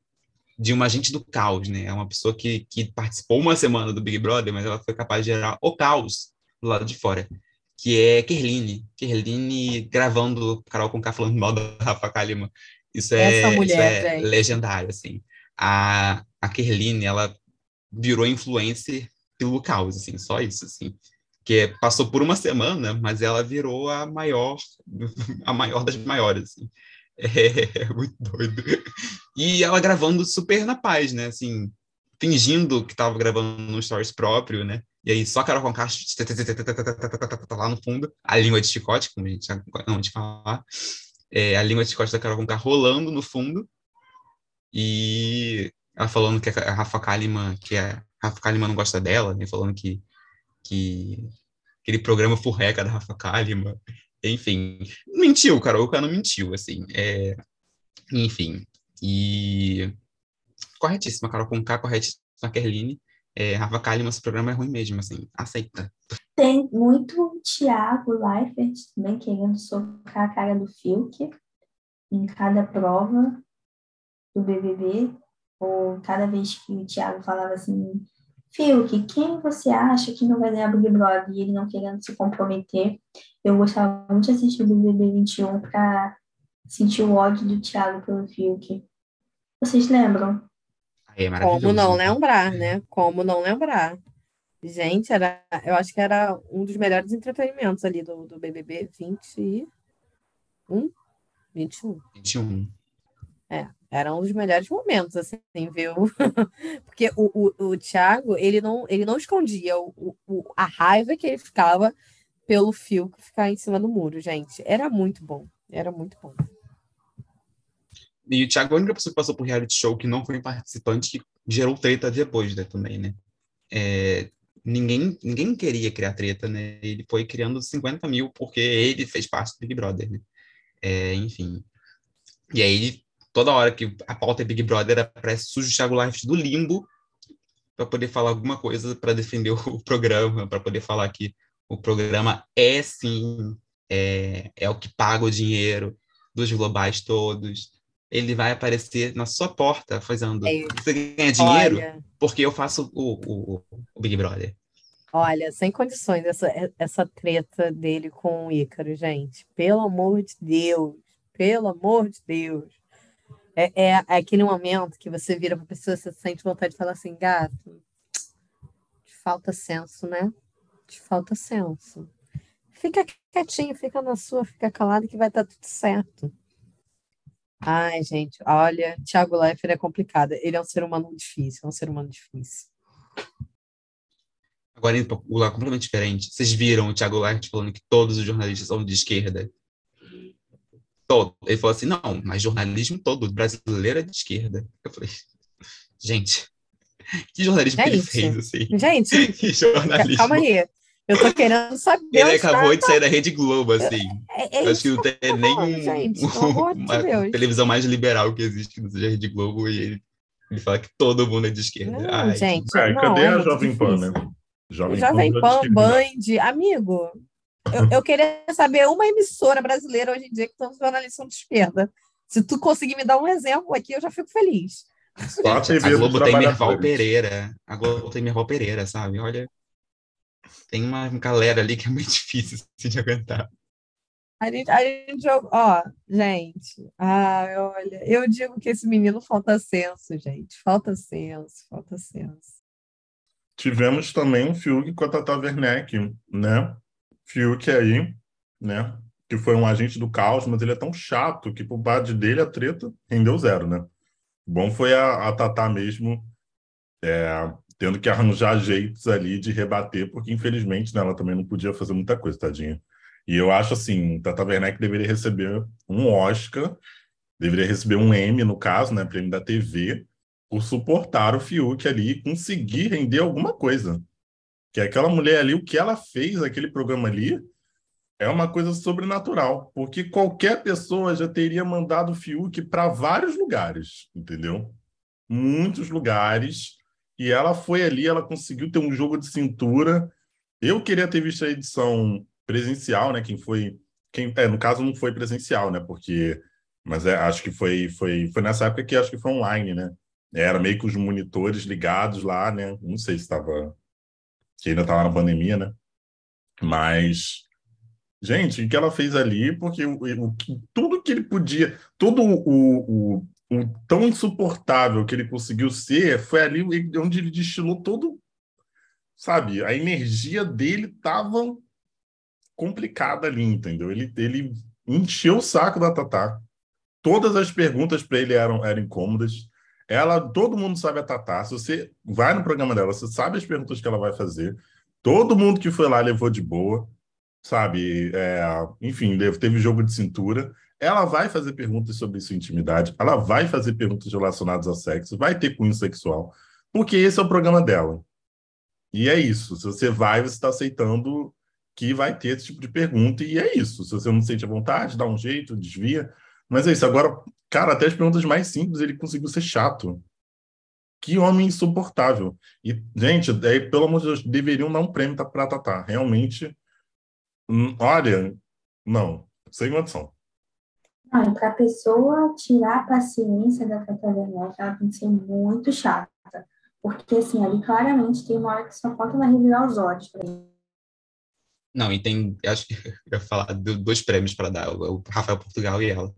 de uma agente do caos, né? É uma pessoa que, que participou uma semana do Big Brother, mas ela foi capaz de gerar o caos do lado de fora, que é Kerline. Kerline gravando Carol com K falando mal da Rafa Kalima. Isso é, mulher, isso é legendário, assim a, a Kerline, ela virou influencer pelo caos, assim, só isso, assim. Que passou por uma semana, mas ela virou a maior, a maior das maiores, assim. É, muito doido. E ela gravando super na paz, né, assim, fingindo que estava gravando no stories próprio, né, e aí só Carol Conká lá no fundo, a língua de chicote, como a gente não de falar, é, a língua de chicote da Carol Conká rolando no fundo, e ela falando que a Rafa Kalimann, que a Rafa Kalimann não gosta dela, né? Falando que, que aquele programa furreca da Rafa Kalimann. Enfim, mentiu. O cara não mentiu, assim. É, enfim. E corretíssima, Carol K, corretíssima, Kerline. É, Rafa Kalimann, esse programa é ruim mesmo, assim. Aceita. Tem muito Thiago Leifert também querendo socar a cara do Fiuk em cada prova do BBB, ou cada vez que o Thiago falava assim, Fiuk, quem você acha que não vai ganhar Big Brother? E ele não querendo se comprometer. Eu gostava muito de assistir o BBB 21 para sentir o ódio do Thiago pelo Fiuk. Vocês lembram? É Como não lembrar, né? Como não lembrar. Gente, era, eu acho que era um dos melhores entretenimentos ali do, do BBB 21. 21. 21. É, era um dos melhores momentos, assim, viu? Porque o, o, o Thiago, ele não, ele não escondia o, o, a raiva que ele ficava pelo fio ficar em cima do muro, gente. Era muito bom. Era muito bom. E o Thiago é a única pessoa que passou por reality show que não foi participante que gerou treta depois né, também, né? É, ninguém, ninguém queria criar treta, né? Ele foi criando 50 mil porque ele fez parte do Big Brother, né? É, enfim. E aí, toda hora que a pauta é Big Brother, aparece sujo Thiago Life do limbo para poder falar alguma coisa para defender o programa, para poder falar que o programa é sim, é, é o que paga o dinheiro dos globais todos. Ele vai aparecer na sua porta fazendo. É. Você ganha dinheiro Olha, porque eu faço o, o, o, Big Brother. Olha, sem condições essa, essa treta dele com o Ícaro, gente. Pelo amor de Deus. Pelo amor de Deus. É, é, é aquele momento que você vira para a pessoa, você sente vontade de falar assim, gato, falta senso, né? Te falta senso. Fica quietinho, fica na sua, fica calado que vai dar tudo certo. Ai, gente, olha, Thiago Leifert é complicado. Ele é um ser humano difícil, é um ser humano difícil. Agora, indo para um lugar completamente diferente. Vocês viram o Thiago Leifert falando que todos os jornalistas são de esquerda? todo. Ele falou assim, não, mas jornalismo todo brasileiro é de esquerda. Eu falei, gente, que jornalismo gente, que ele fez, assim? Gente, que jornalismo. calma aí. Eu tô querendo saber. Ele acabou tá... de sair da Rede Globo, assim. É, é, é acho que não tem nem gente, uma de televisão mais liberal que existe que não seja a Rede Globo e ele, ele fala que todo mundo é de esquerda. Não, Ai, gente, cara, não, cadê é a Jovem Pan, né? Jovem, Jovem Pan, Pan Band, amigo. Eu, eu queria saber uma emissora brasileira hoje em dia que todos os jornalistas são de esquerda. Se tu conseguir me dar um exemplo aqui, eu já fico feliz. A Globo tem Merval Pereira. A Globo tem Merval Pereira, sabe? Olha, tem uma galera ali que é muito difícil assim, de aguentar. A gente, a gente jogou, ó, gente, ah, olha, eu digo que esse menino falta senso, gente, falta senso, falta senso. Tivemos também um Fiuk com a Tata Werneck, né? Fiuk aí, né? Que foi um agente do caos, mas ele é tão chato que por parte dele a treta rendeu zero, né? Bom foi a, a Tatá mesmo é, tendo que arranjar jeitos ali de rebater, porque infelizmente né, ela também não podia fazer muita coisa, tadinha. E eu acho assim, Tata Werneck deveria receber um Oscar, deveria receber um M, no caso, né, prêmio da TV, por suportar o Fiuk ali e conseguir render alguma coisa. Que aquela mulher ali, o que ela fez, aquele programa ali, é uma coisa sobrenatural, porque qualquer pessoa já teria mandado o Fiuk para vários lugares, entendeu? Muitos lugares. E ela foi ali, ela conseguiu ter um jogo de cintura. Eu queria ter visto a edição presencial, né? Quem foi. Quem, é, no caso, não foi presencial, né? Porque. Mas é, acho que foi, foi, foi nessa época que acho que foi online, né? Era meio que os monitores ligados lá, né? Não sei se estava que ainda estava na pandemia, né? Mas, gente, o que ela fez ali, porque o, o, tudo que ele podia, todo o, o, o tão insuportável que ele conseguiu ser, foi ali onde ele destilou todo, sabe? A energia dele estava complicada ali, entendeu? Ele, ele encheu o saco da Tatá. Todas as perguntas para ele eram, eram incômodas. Ela, todo mundo sabe a Tatá. Se você vai no programa dela, você sabe as perguntas que ela vai fazer. Todo mundo que foi lá levou de boa, sabe? É, enfim, teve jogo de cintura. Ela vai fazer perguntas sobre sua intimidade, ela vai fazer perguntas relacionadas ao sexo, vai ter cunho sexual, porque esse é o programa dela. E é isso. Se você vai, você está aceitando que vai ter esse tipo de pergunta, e é isso. Se você não sente a vontade, dá um jeito, desvia. Mas é isso. Agora, cara, até as perguntas mais simples ele conseguiu ser chato. Que homem insuportável. E, gente, é, pelo amor de Deus, deveriam dar um prêmio para Tatá. Realmente, olha, não, sem condição. Não, para a pessoa tirar a paciência da Werneck, ela tem que ser muito chata. Porque, assim, ali claramente tem uma hora que só falta ela revirar os olhos pra Não, e tem, acho que eu ia falar dois prêmios para dar, o Rafael Portugal e ela.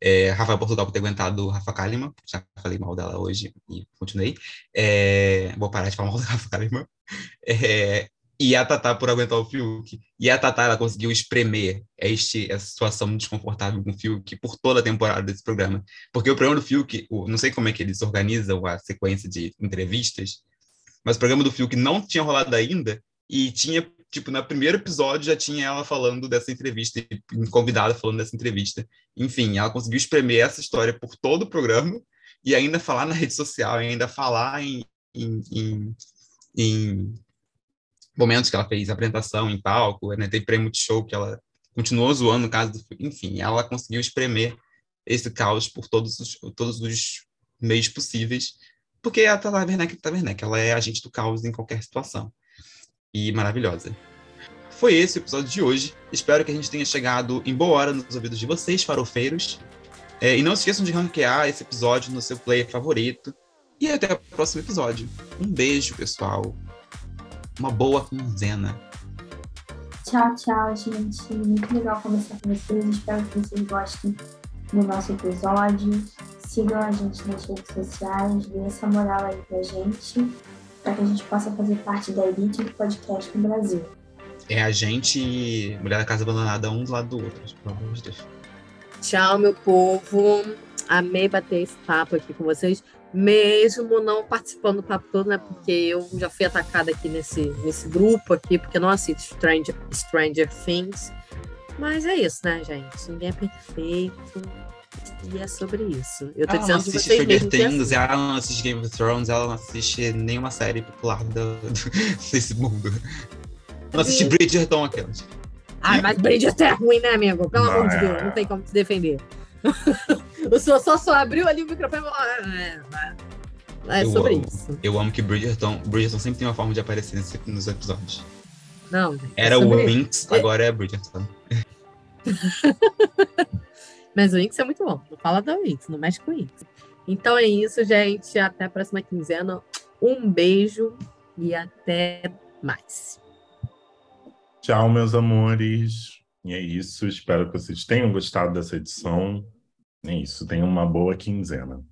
É, Rafael Portugal por ter aguentado Rafa Kalimann, já falei mal dela hoje e continuei. É, vou parar de falar mal da Rafa Kalimann. É, e a Tatá por aguentar o Fiuk. E a Tatá, ela conseguiu espremer este, essa situação desconfortável com o Fiuk por toda a temporada desse programa. Porque o programa do Fiuk, não sei como é que eles organizam a sequência de entrevistas, mas o programa do Fiuk não tinha rolado ainda e tinha tipo, no primeiro episódio já tinha ela falando dessa entrevista, convidada falando dessa entrevista. Enfim, ela conseguiu espremer essa história por todo o programa e ainda falar na rede social, ainda falar em, em, em, em momentos que ela fez apresentação em palco, né? Teve prêmio de show que ela continuou zoando no caso do... Enfim, ela conseguiu espremer esse caos por todos os, todos os meios possíveis, porque a Tata Werneck é Tata Werneck, ela é agente do caos em qualquer situação. E maravilhosa. Foi esse o episódio de hoje. Espero que a gente tenha chegado em boa hora nos ouvidos de vocês, farofeiros. É, e não se esqueçam de ranquear esse episódio no seu player favorito. E até o próximo episódio. Um beijo, pessoal. Uma boa quinzena. Tchau, tchau, gente. Muito legal conversar com vocês. Espero que vocês gostem do nosso episódio. Sigam a gente nas redes sociais, dê essa moral aí pra gente, para que a gente possa fazer parte da elite do podcast no Brasil. É a gente e Mulher da Casa Abandonada um do lado do outro, pelo amor de Deus. Tchau, meu povo. Amei bater esse papo aqui com vocês, mesmo não participando do papo todo, né? Porque eu já fui atacada aqui nesse, nesse grupo aqui, porque não assisto Stranger, Stranger Things. Mas é isso, né, gente? Ninguém é perfeito. E é sobre isso. Eu tô ela não dizendo que assiste Stranger que Things, ela não assiste Game of Thrones, ela não assiste nenhuma série popular do, desse mundo. Não assiste. Bridgerton, aquelas. Ai, mas Bridgerton é ruim, né, amigo? Pelo amor de. Deus, não tem como se defender. o senhor só, só abriu ali o microfone e falou. "Ah, É, é, é Eu sobre amo. isso. Eu amo que Bridgerton, Bridgerton sempre tem uma forma de aparecer nesse- nos episódios. Não, gente, é Era o sobre isso. Winx, agora é Bridgerton. Mas o Winx é muito bom. Não fala da Winx, não mexe com o Winx. Então é isso, gente. Até a próxima quinzena. Um beijo e até mais. Tchau, meus amores. E é isso. Espero que vocês tenham gostado dessa edição. É isso. Tenham uma boa quinzena.